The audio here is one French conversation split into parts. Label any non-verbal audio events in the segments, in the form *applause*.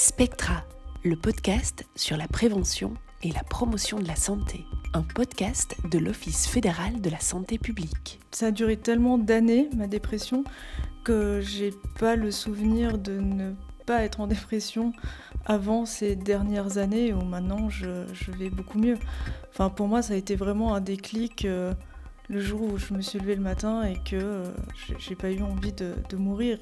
Spectra, le podcast sur la prévention et la promotion de la santé. Un podcast de l'Office fédéral de la santé publique. Ça a duré tellement d'années, ma dépression, que j'ai pas le souvenir de ne pas être en dépression avant ces dernières années où maintenant je, vais beaucoup mieux. Enfin, pour moi, ça a été vraiment un déclic euh, le jour où je me suis levée le matin et que euh, j'ai pas eu envie de, de mourir.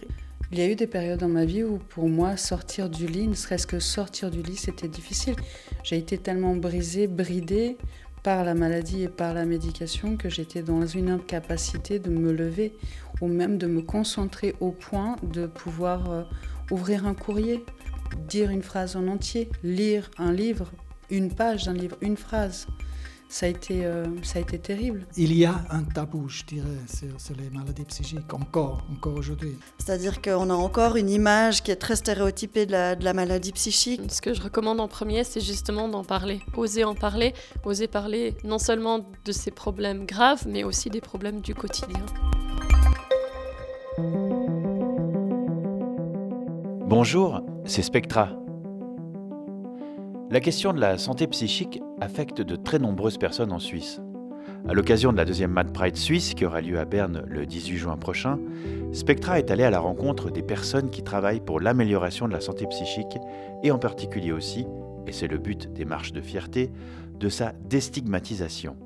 Il y a eu des périodes dans ma vie où pour moi sortir du lit, ne serait-ce que sortir du lit, c'était difficile. J'ai été tellement brisée, bridée par la maladie et par la médication que j'étais dans une incapacité de me lever ou même de me concentrer au point de pouvoir euh, ouvrir un courrier, dire une phrase en entier, lire un livre, une page d'un livre, une phrase ça a été, euh, ça a été terrible. Il y a un tabou, je dirais, sur, les maladies psychiques, encore, encore aujourd'hui. C'est-à-dire qu'on a encore une image qui est très stéréotypée de la, de la maladie psychique. Ce que je recommande en premier, c'est justement d'en parler. Oser en parler, oser parler non seulement de ces problèmes graves, mais aussi des problèmes du quotidien. Bonjour, c'est Spectra la question de la santé psychique affecte de très nombreuses personnes en Suisse. À l'occasion de la deuxième Mad Pride suisse qui aura lieu à Berne le 18 juin prochain, Spectra est allé à la rencontre des personnes qui travaillent pour l'amélioration de la santé psychique et en particulier aussi, et c'est le but des marches de fierté, de sa déstigmatisation.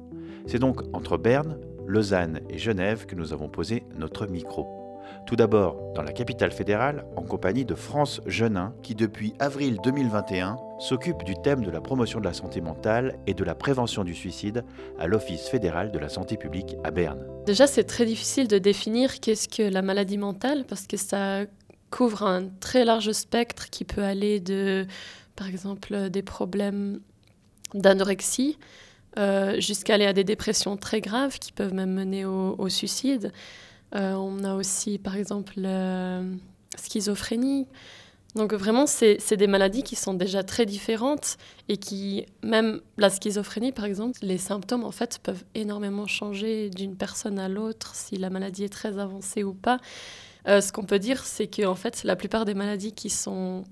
C'est donc entre Berne, Lausanne et Genève que nous avons posé notre micro. Tout d'abord dans la capitale fédérale, en compagnie de France Genin, qui depuis avril 2021 s'occupe du thème de la promotion de la santé mentale et de la prévention du suicide à l'Office fédéral de la santé publique à Berne. Déjà, c'est très difficile de définir qu'est-ce que la maladie mentale, parce que ça couvre un très large spectre qui peut aller de, par exemple, des problèmes d'anorexie, euh, jusqu'à aller à des dépressions très graves qui peuvent même mener au suicide. Euh, on a aussi, par exemple, la schizophrénie. Donc vraiment, c'est des maladies qui sont déjà très différentes et qui, même la schizophrénie, par exemple, les symptômes, en fait, peuvent énormément changer d'une personne à l'autre, si la maladie est très avancée ou pas. Euh, ce qu'on peut dire, c'est que, en fait, la plupart des maladies qui sont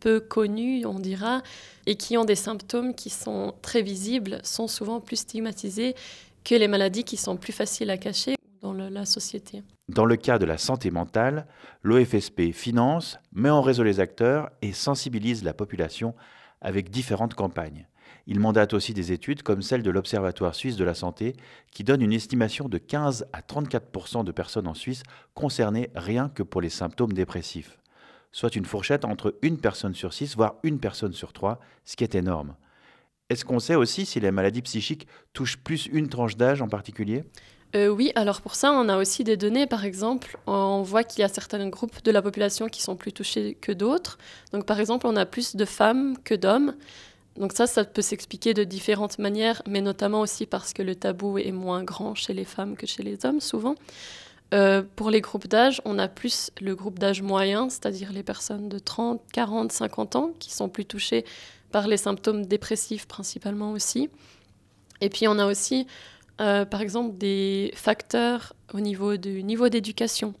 peu connues, on dira, et qui ont des symptômes qui sont très visibles, sont souvent plus stigmatisées que les maladies qui sont plus faciles à cacher dans le cas de la santé mentale, l'OFSP finance, met en réseau les acteurs et sensibilise la population avec différentes campagnes. Il mandate aussi des études comme celle de l'Observatoire suisse de la santé qui donne une estimation de 15 à 34% de personnes en Suisse concernées rien que pour les symptômes dépressifs, soit une fourchette entre une personne sur six, voire une personne sur trois, ce qui est énorme. Est-ce qu'on sait aussi si les maladies psychiques touchent plus une tranche d'âge en particulier? Euh, oui, alors pour ça, on a aussi des données. Par exemple, on voit qu'il y a certains groupes de la population qui sont plus touchés que d'autres. Donc, par exemple, on a plus de femmes que d'hommes. Donc ça, ça peut s'expliquer de différentes manières, mais notamment aussi parce que le tabou est moins grand chez les femmes que chez les hommes, souvent. Euh, pour les groupes d'âge, on a plus le groupe d'âge moyen, c'est-à-dire les personnes de 30, 40, 50 ans, qui sont plus touchées par les symptômes dépressifs principalement aussi. Et puis on a aussi euh, par exemple, des facteurs au niveau du niveau d'éducation,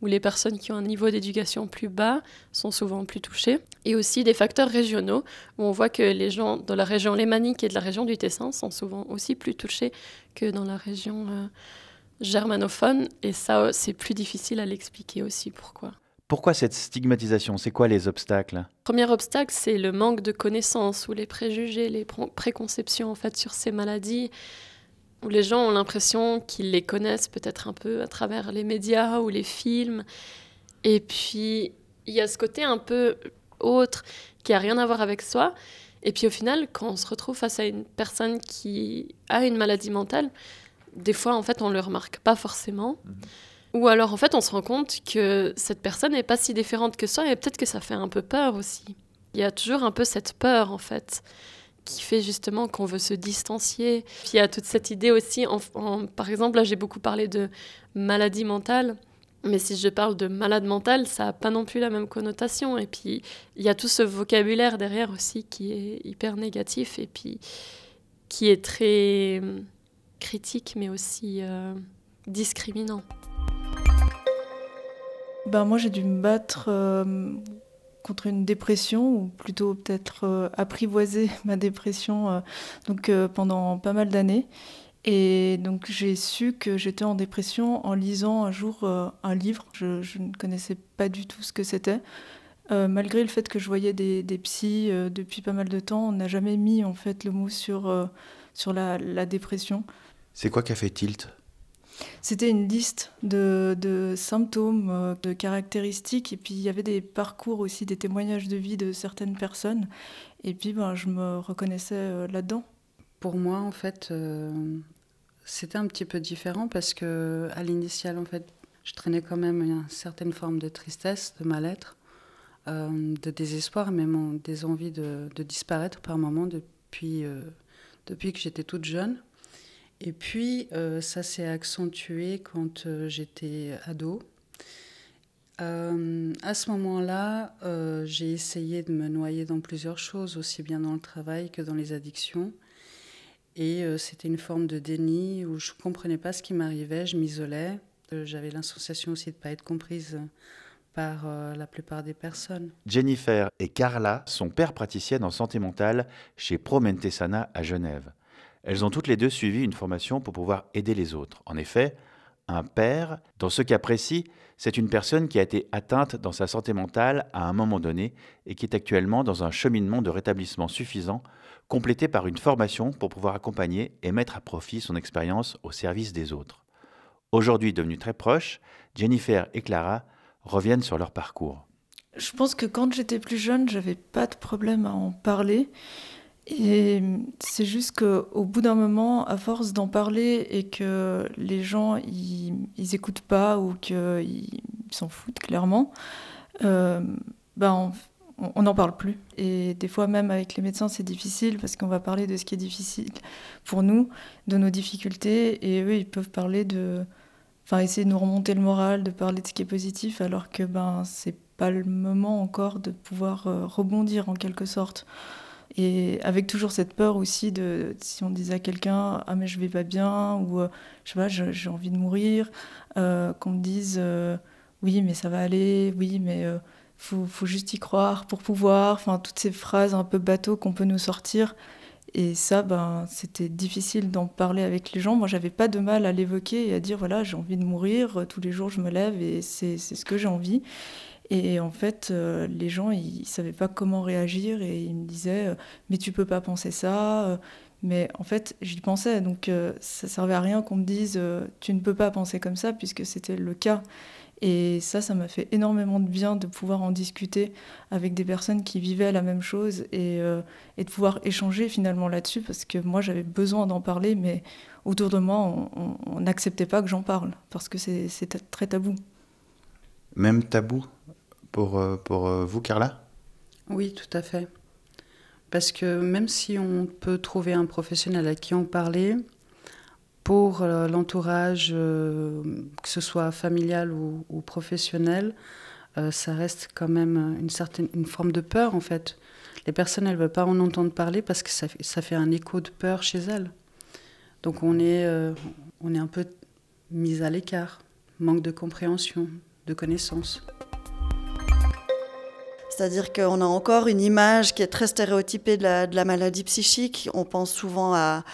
où les personnes qui ont un niveau d'éducation plus bas sont souvent plus touchées, et aussi des facteurs régionaux, où on voit que les gens dans la région lémanique et de la région du Tessin sont souvent aussi plus touchés que dans la région euh, germanophone, et ça, c'est plus difficile à l'expliquer aussi pourquoi. Pourquoi cette stigmatisation? C'est quoi les obstacles? Le premier obstacle, c'est le manque de connaissances ou les préjugés, les préconceptions en fait sur ces maladies où les gens ont l'impression qu'ils les connaissent peut-être un peu à travers les médias ou les films. Et puis, il y a ce côté un peu autre qui a rien à voir avec soi. Et puis au final, quand on se retrouve face à une personne qui a une maladie mentale, des fois, en fait, on ne le remarque pas forcément. Mhm. Ou alors, en fait, on se rend compte que cette personne n'est pas si différente que ça et peut-être que ça fait un peu peur aussi. Il y a toujours un peu cette peur, en fait qui fait justement qu'on veut se distancier. Puis il y a toute cette idée aussi, par exemple, là j'ai beaucoup parlé de maladie mentale, mais si je parle de malade mental, ça n'a pas non plus la même connotation. Et puis il y a tout ce vocabulaire derrière aussi qui est hyper négatif et puis qui est très hum, critique, mais aussi euh, discriminant. Ben moi j'ai dû me battre euh, contre une dépression, ou plutôt peut-être apprivoiser *laughs* ma dépression donc, pendant pas mal d'années. Et donc j'ai su que j'étais en dépression en lisant un jour un livre. Je, ne connaissais pas du tout ce que c'était. Euh, malgré le fait que je voyais des, psys euh, depuis pas mal de temps, on n'a jamais mis en fait le mot sur, euh, sur la, la, dépression. C'est quoi qui a fait tilt? C'était une liste de, de, symptômes, de caractéristiques, et puis il y avait des parcours aussi, des témoignages de vie de certaines personnes, et puis ben, je me reconnaissais là-dedans. Pour moi, en fait, c'était un petit peu différent parce que à l'initial, en fait, je traînais quand même une certaine forme de tristesse, de mal-être. Euh, de désespoir, même des envies de, disparaître par moments depuis, euh, depuis que j'étais toute jeune. Et puis, euh, ça s'est accentué quand j'étais ado. à ce moment-là, j'ai essayé de me noyer dans plusieurs choses, aussi bien dans le travail que dans les addictions. Et c'était une forme de déni où je ne comprenais pas ce qui m'arrivait, je m'isolais. J'avais l'insensation aussi de ne pas être comprise par euh, la plupart des personnes. Jennifer et Carla sont pères praticiennes en santé mentale chez Promentesana à Genève. Elles ont toutes les deux suivi une formation pour pouvoir aider les autres. En effet, un père, dans ce cas précis, c'est une personne qui a été atteinte dans sa santé mentale à un moment donné et qui est actuellement dans un cheminement de rétablissement suffisant, complété par une formation pour pouvoir accompagner et mettre à profit son expérience au service des autres. Aujourd'hui devenues très proches, Jennifer et Clara reviennent sur leur parcours. Je pense que quand j'étais plus jeune, j'avais pas de problème à en parler. Et c'est juste qu'au bout d'un moment, à force d'en parler et que les gens ils, ils écoutent pas ou qu'ils s'en foutent clairement, euh, ben on n'en parle plus. Et des fois même avec les médecins c'est difficile parce qu'on va parler de ce qui est difficile pour nous, de nos difficultés, et eux ils peuvent parler de, enfin essayer de nous remonter le moral, de parler de ce qui est positif, alors que ben c'est pas le moment encore de pouvoir euh, rebondir en quelque sorte. Et avec toujours cette peur aussi de si on disait à quelqu'un ah mais je vais pas bien ou euh, je sais pas j'ai envie de mourir, euh, qu'on me dise oui mais ça va aller, oui mais faut, faut juste y croire pour pouvoir, enfin toutes ces phrases un peu bateau qu'on peut nous sortir et ça, ben, c'était difficile d'en parler avec les gens. Moi, j'avais pas de mal à l'évoquer et à dire voilà, j'ai envie de mourir. Tous les jours, je me lève et c'est ce que j'ai envie. Et en fait, euh, les gens, ils, savaient pas comment réagir et ils me disaient euh, mais tu peux pas penser ça. Euh. Mais en fait, j'y pensais. Donc, ça servait à rien qu'on me dise tu ne peux pas penser comme ça puisque c'était le cas. Et ça, ça m'a fait énormément de bien de pouvoir en discuter avec des personnes qui vivaient la même chose et, et de pouvoir échanger finalement là-dessus parce que moi j'avais besoin d'en parler, mais autour de moi on n'acceptait pas que j'en parle parce que c'est très tabou. Même tabou? Pour, euh, euh, vous, Carla? Oui, tout à fait. Parce que même si on peut trouver un professionnel à qui en parler, pour euh, l'entourage, que ce soit familial ou, professionnel, ça reste quand même une certaine une forme de peur en fait. Les personnes, elles ne veulent pas en entendre parler parce que ça, ça, fait un écho de peur chez elles. Donc on est, on est un peu mis à l'écart, manque de compréhension, de connaissance. C'est-à-dire qu'on a encore une image qui est très stéréotypée de la, maladie psychique. On pense souvent à,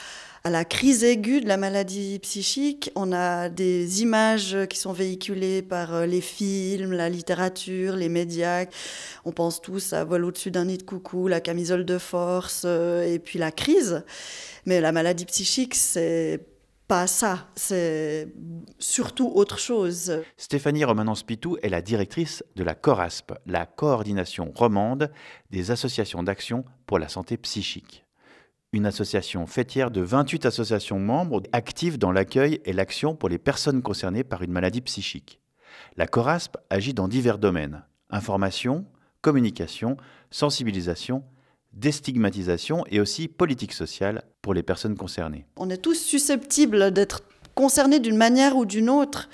à la crise aiguë de la maladie psychique. On a des images qui sont véhiculées par euh, les films, la littérature, les médias. On pense tous à Vol au-dessus d'un nid de coucou, la camisole de force euh, et puis la crise. Mais la maladie psychique, c'est pas ça, c'est surtout autre chose. Stéphanie Romanence-Pitou est la directrice de la CORASP, la coordination romande des associations d'action pour la santé psychique une association fêtière de 28 associations membres actives dans l'accueil et l'action pour les personnes concernées par une maladie psychique. La CORASP agit dans divers domaines information, communication, sensibilisation, déstigmatisation et aussi politique sociale pour les personnes concernées. On est tous susceptibles d'être concernés d'une manière ou d'une autre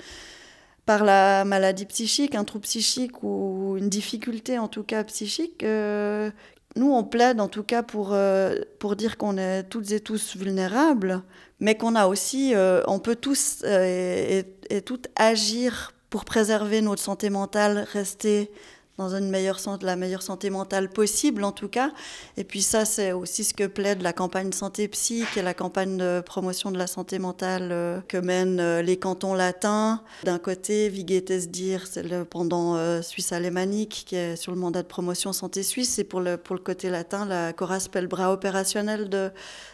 par la maladie psychique, un trouble psychique ou une difficulté en tout cas psychique euh, nous, on plaide en tout cas pour, euh, pour dire qu'on est toutes et tous vulnérables, mais qu'on a aussi, euh, on peut tous et, toutes agir pour préserver notre santé mentale, rester dans la meilleure santé mentale possible en tout cas. Et puis ça, c'est aussi ce que plaide la campagne santé psy, qui est la campagne de promotion de la santé mentale euh, que mènent euh, les cantons latins. D'un côté, Vigetes Dir, c'est le pendant euh, suisse alémanique qui est sur le mandat de promotion santé suisse. Et pour le, pour le côté latin, la Coras le bras opérationnel de,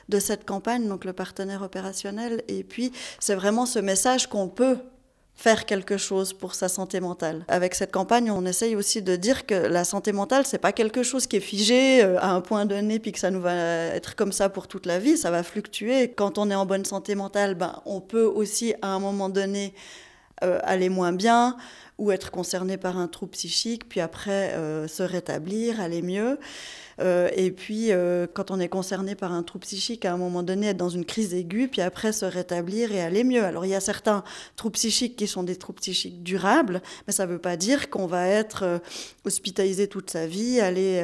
de cette campagne, donc le partenaire opérationnel. Et puis, c'est vraiment ce message qu'on peut faire quelque chose pour sa santé mentale. Avec cette campagne, on essaye aussi de dire que la santé mentale, c'est pas quelque chose qui est figé euh, à un point donné puis que ça nous va être comme ça pour toute la vie, ça va fluctuer. Quand on est en bonne santé mentale, ben, on peut aussi à un moment donné euh, aller moins bien ou être concerné par un trouble psychique, puis après euh, se rétablir, aller mieux. Euh, et puis, quand on est concerné par un trouble psychique, à un moment donné, être dans une crise aiguë, puis après se rétablir et aller mieux. Alors, il y a certains troubles psychiques qui sont des troubles psychiques durables, mais ça ne veut pas dire qu'on va être hospitalisé toute sa vie, aller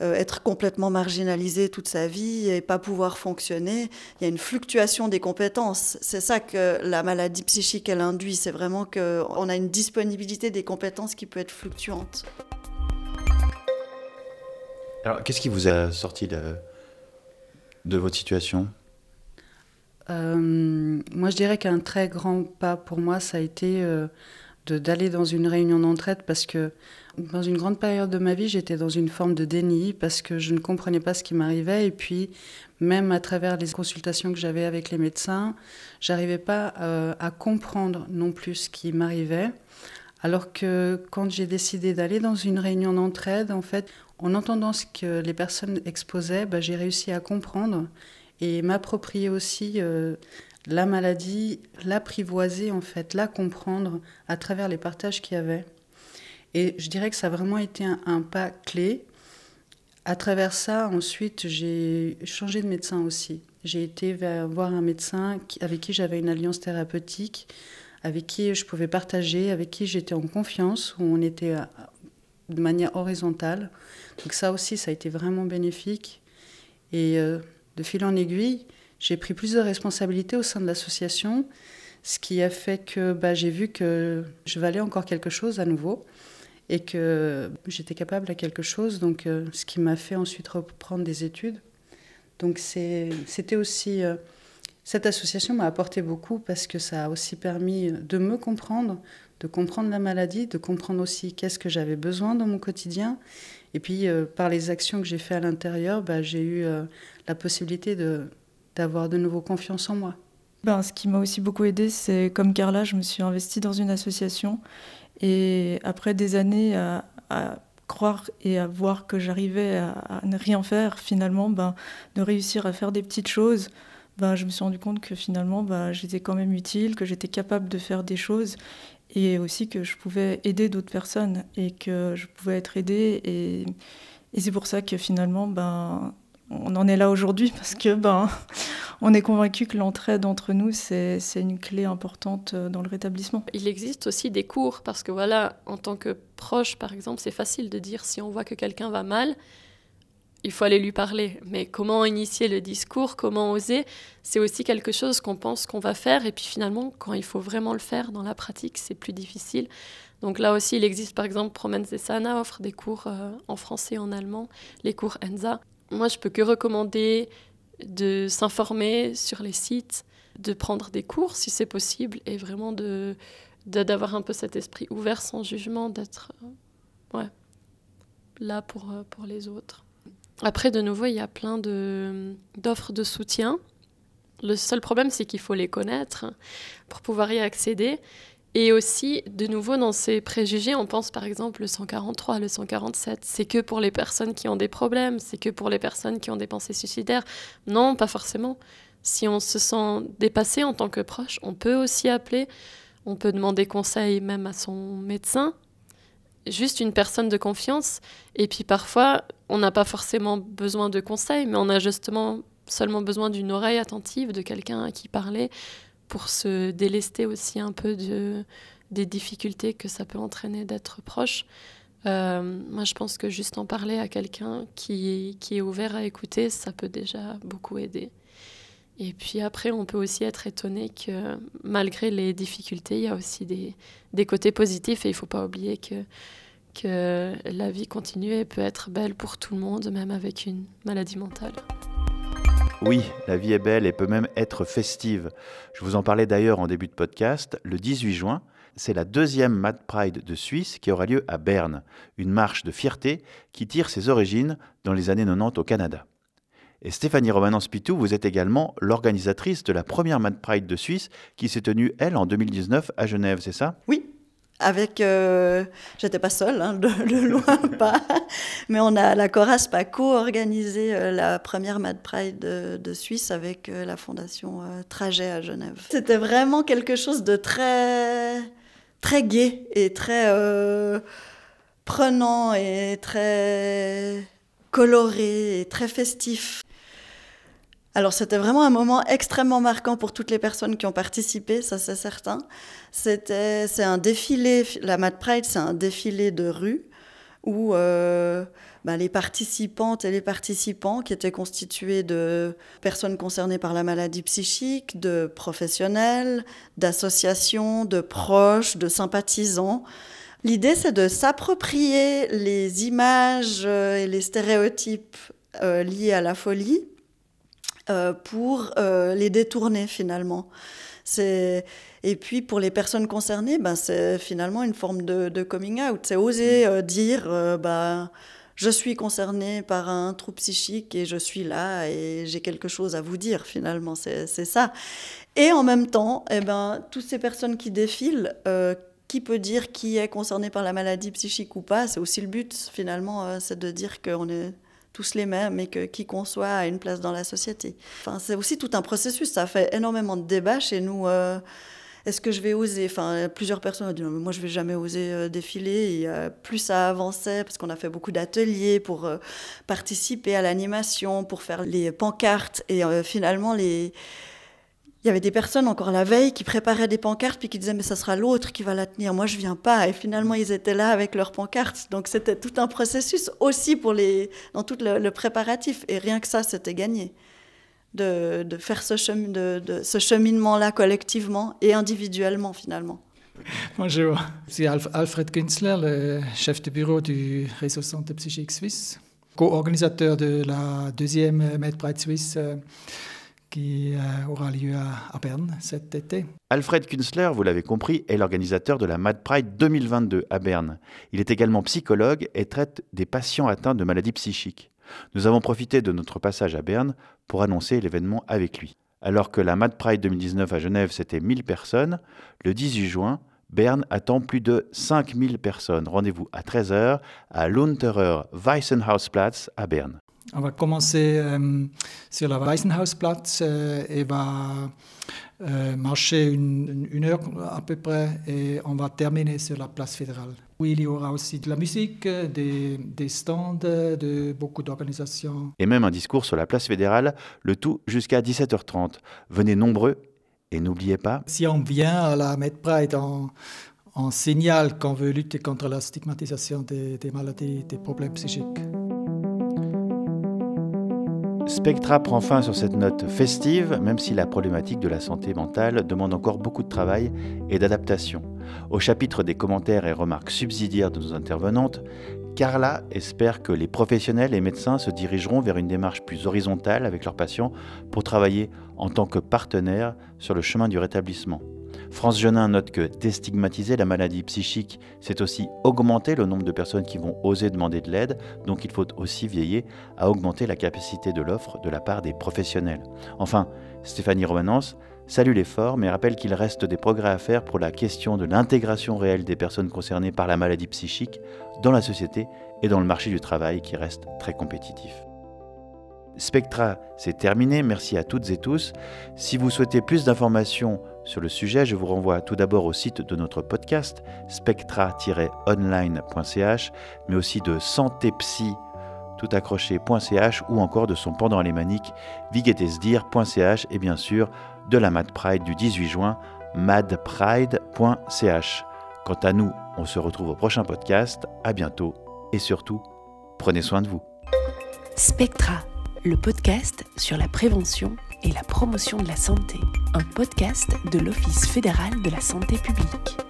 être complètement marginalisé toute sa vie et pas pouvoir fonctionner. Il y a une fluctuation des compétences. C'est ça que la maladie psychique, elle induit. C'est vraiment qu'on a une disponibilité des compétences qui peut être fluctuante. Alors, qu'est-ce qui vous a sorti de, de votre situation? Euh, Moi, je dirais qu'un très grand pas pour moi, ça a été euh, d'aller dans une réunion d'entraide parce que dans une grande période de ma vie, j'étais dans une forme de déni parce que je ne comprenais pas ce qui m'arrivait. Et puis, même à travers les consultations que j'avais avec les médecins, j'arrivais pas euh, à comprendre non plus ce qui m'arrivait. Alors que quand j'ai décidé d'aller dans une réunion d'entraide, en fait, en entendant ce que les personnes exposaient, bah, j'ai réussi à comprendre et m'approprier aussi euh, la maladie, l'apprivoiser en fait, la comprendre à travers les partages qu'il y avait. Et je dirais que ça a vraiment été un, pas clé. À travers ça, ensuite, j'ai changé de médecin aussi. J'ai été voir un médecin avec qui j'avais une alliance thérapeutique, avec qui je pouvais partager, avec qui j'étais en confiance, où on était de manière horizontale. Donc ça aussi, ça a été vraiment bénéfique. Et euh, de fil en aiguille, j'ai pris plus de responsabilités au sein de l'association, ce qui a fait que bah, j'ai vu que je valais encore quelque chose à nouveau et que j'étais capable à quelque chose, donc euh, ce qui m'a fait ensuite reprendre des études. Donc c'était aussi... Euh, cette association m'a apporté beaucoup parce que ça a aussi permis de me comprendre, de comprendre la maladie, de comprendre aussi qu'est-ce que j'avais besoin dans mon quotidien. Et puis, euh, par les actions que j'ai faites à l'intérieur, bah, j'ai eu la possibilité d'avoir de, nouveau confiance en moi. Ben, ce qui m'a aussi beaucoup aidé, c'est comme Carla, je me suis investie dans une association. Et après des années à, croire et à voir que j'arrivais à, ne rien faire, finalement, ben, de réussir à faire des petites choses, ben, je me suis rendu compte que finalement, ben, j'étais quand même utile, que j'étais capable de faire des choses et aussi que je pouvais aider d'autres personnes et que je pouvais être aidée. Et, et c'est pour ça que finalement, ben, on en est là aujourd'hui *laughs* parce que ben, on est convaincu que l'entraide entre nous, c'est une clé importante dans le rétablissement. Il existe aussi des cours parce que voilà, en tant que proche, par exemple, c'est facile de dire si on voit que quelqu'un va mal, il faut aller lui parler. Mais comment initier le discours, comment oser, c'est aussi quelque chose qu'on pense qu'on va faire. Et puis finalement, quand il faut vraiment le faire dans la pratique, c'est plus difficile. Donc là aussi, il existe par exemple Promens de Sana offre des cours euh, en français en allemand, les cours ENSA. Moi, je peux que recommander de s'informer sur les sites, de prendre des cours si c'est possible et vraiment de d'avoir un peu cet esprit ouvert sans jugement, d'être euh, ouais, là pour, euh, pour les autres. Après, de nouveau, il y a plein d'offres de, soutien. Le seul problème, c'est qu'il faut les connaître pour pouvoir y accéder. Et aussi, de nouveau, dans ces préjugés, on pense par exemple le 143, le 147, c'est que pour les personnes qui ont des problèmes, c'est que pour les personnes qui ont des pensées suicidaires. Non, pas forcément. Si on se sent dépassé en tant que proche, on peut aussi appeler, on peut demander conseil même à son médecin, juste une personne de confiance. Et puis parfois, on n'a pas forcément besoin de conseils, mais on a justement seulement besoin d'une oreille attentive, de quelqu'un à qui parler, pour se délester aussi un peu de, des difficultés que ça peut entraîner d'être proche. Euh, moi, je pense que juste en parler à quelqu'un qui, est ouvert à écouter, ça peut déjà beaucoup aider. Et puis après, on peut aussi être étonné que malgré les difficultés, il y a aussi des, des côtés positifs et il ne faut pas oublier que que la vie continue et peut être belle pour tout le monde, même avec une maladie mentale. Oui, la vie est belle et peut même être festive. Je vous en parlais d'ailleurs en début de podcast. Le 18 juin, c'est la deuxième Mad Pride de Suisse qui aura lieu à Berne, une marche de fierté qui tire ses origines dans les années 90 au Canada. Et Stéphanie Romanan-Spitou, vous êtes également l'organisatrice de la première Mad Pride de Suisse qui s'est tenue, elle, en 2019 à Genève, c'est ça? Oui, avec, euh, j'étais pas seule, hein, de, loin *laughs* pas, mais on a la Corasp a co-organisé euh, la première Mad Pride de, Suisse avec euh, la fondation Trajet à Genève. C'était vraiment quelque chose de très très gai et très prenant et très coloré et très festif. Alors c'était vraiment un moment extrêmement marquant pour toutes les personnes qui ont participé, ça c'est certain. C'était, c'est un défilé, la Mad Pride, c'est un défilé de rue où euh, ben, les participantes et les participants, qui étaient constitués de personnes concernées par la maladie psychique, de professionnels, d'associations, de proches, de sympathisants, L'idée, c'est de s'approprier les images euh, et les stéréotypes euh, liés à la folie euh, pour euh, les détourner finalement. Et puis pour les personnes concernées, ben, c'est finalement une forme de, coming out. C'est oser euh, dire ben, je suis concerné par un trouble psychique et je suis là et j'ai quelque chose à vous dire finalement. C'est ça. Et en même temps, eh ben, toutes ces personnes qui défilent, qui peut dire qui est concerné par la maladie psychique ou pas C'est aussi le but finalement, c'est de dire qu'on est tous les mêmes et que qui qu'on soit a une place dans la société. Enfin, c'est aussi tout un processus. Ça fait énormément de débats chez nous. Euh, est-ce que je vais oser? Enfin, plusieurs personnes ont dit non, mais moi je vais jamais oser euh, défiler. Et, euh, plus ça avançait, parce qu'on a fait beaucoup d'ateliers pour participer à l'animation, pour faire les pancartes, et finalement les il y avait des personnes encore la veille qui préparaient des pancartes puis qui disaient mais ça sera l'autre qui va la tenir, moi je viens pas. Et finalement ils étaient là avec leurs pancartes. Donc c'était tout un processus aussi pour les dans tout le, préparatif. Et rien que ça c'était gagné de, de faire ce, chemin, de, ce cheminement-là collectivement et individuellement finalement. Bonjour, suis Alfred Künzler, le chef de bureau du réseau Santé Psychique Suisse, co-organisateur de la deuxième MedPride Suisse. Qui euh, aura lieu à, Berne cet été. Alfred Künzler, vous l'avez compris, est l'organisateur de la Mad Pride 2022 à Berne. Il est également psychologue et traite des patients atteints de maladies psychiques. Nous avons profité de notre passage à Berne pour annoncer l'événement avec lui. Alors que la Mad Pride 2019 à Genève, c'était 1000 personnes, le 18 juin, Berne attend plus de 5000 personnes. Rendez-vous à 13h à l'Unterer Weissenhausplatz à Berne. On va commencer euh, sur la Weissenhausplatz euh, et va euh, marcher une, une, heure à peu près et on va terminer sur la place fédérale. Où il y aura aussi de la musique, des, des stands de beaucoup d'organisations. Et même un discours sur la place fédérale, le tout jusqu'à 17h30. Venez nombreux et n'oubliez pas... Si on vient à la MedPride en, en signal qu'on veut lutter contre la stigmatisation des, des maladies, des problèmes psychiques. Spectra prend fin sur cette note festive, même si la problématique de la santé mentale demande encore beaucoup de travail et d'adaptation. Au chapitre des commentaires et remarques subsidiaires de nos intervenantes, Carla espère que les professionnels et médecins se dirigeront vers une démarche plus horizontale avec leurs patients pour travailler en tant que partenaires sur le chemin du rétablissement. France Genin note que déstigmatiser la maladie psychique, c'est aussi augmenter le nombre de personnes qui vont oser demander de l'aide, donc il faut aussi veiller à augmenter la capacité de l'offre de la part des professionnels. Enfin, Stéphanie Romanence salue l'effort, mais rappelle qu'il reste des progrès à faire pour la question de l'intégration réelle des personnes concernées par la maladie psychique dans la société et dans le marché du travail qui reste très compétitif. Spectra, c'est terminé. Merci à toutes et tous. Si vous souhaitez plus d'informations sur le sujet, je vous renvoie tout d'abord au site de notre podcast, spectra-online.ch, mais aussi de santépsy toutaccroché.ch ou encore de son pendant alémanique vigetesdir.ch et bien sûr de la Mad Pride du 18 juin, madpride.ch. Quant à nous, on se retrouve au prochain podcast. À bientôt et surtout, prenez soin de vous. Spectra, le podcast sur la prévention et la promotion de la santé, un podcast de l'Office fédéral de la santé publique.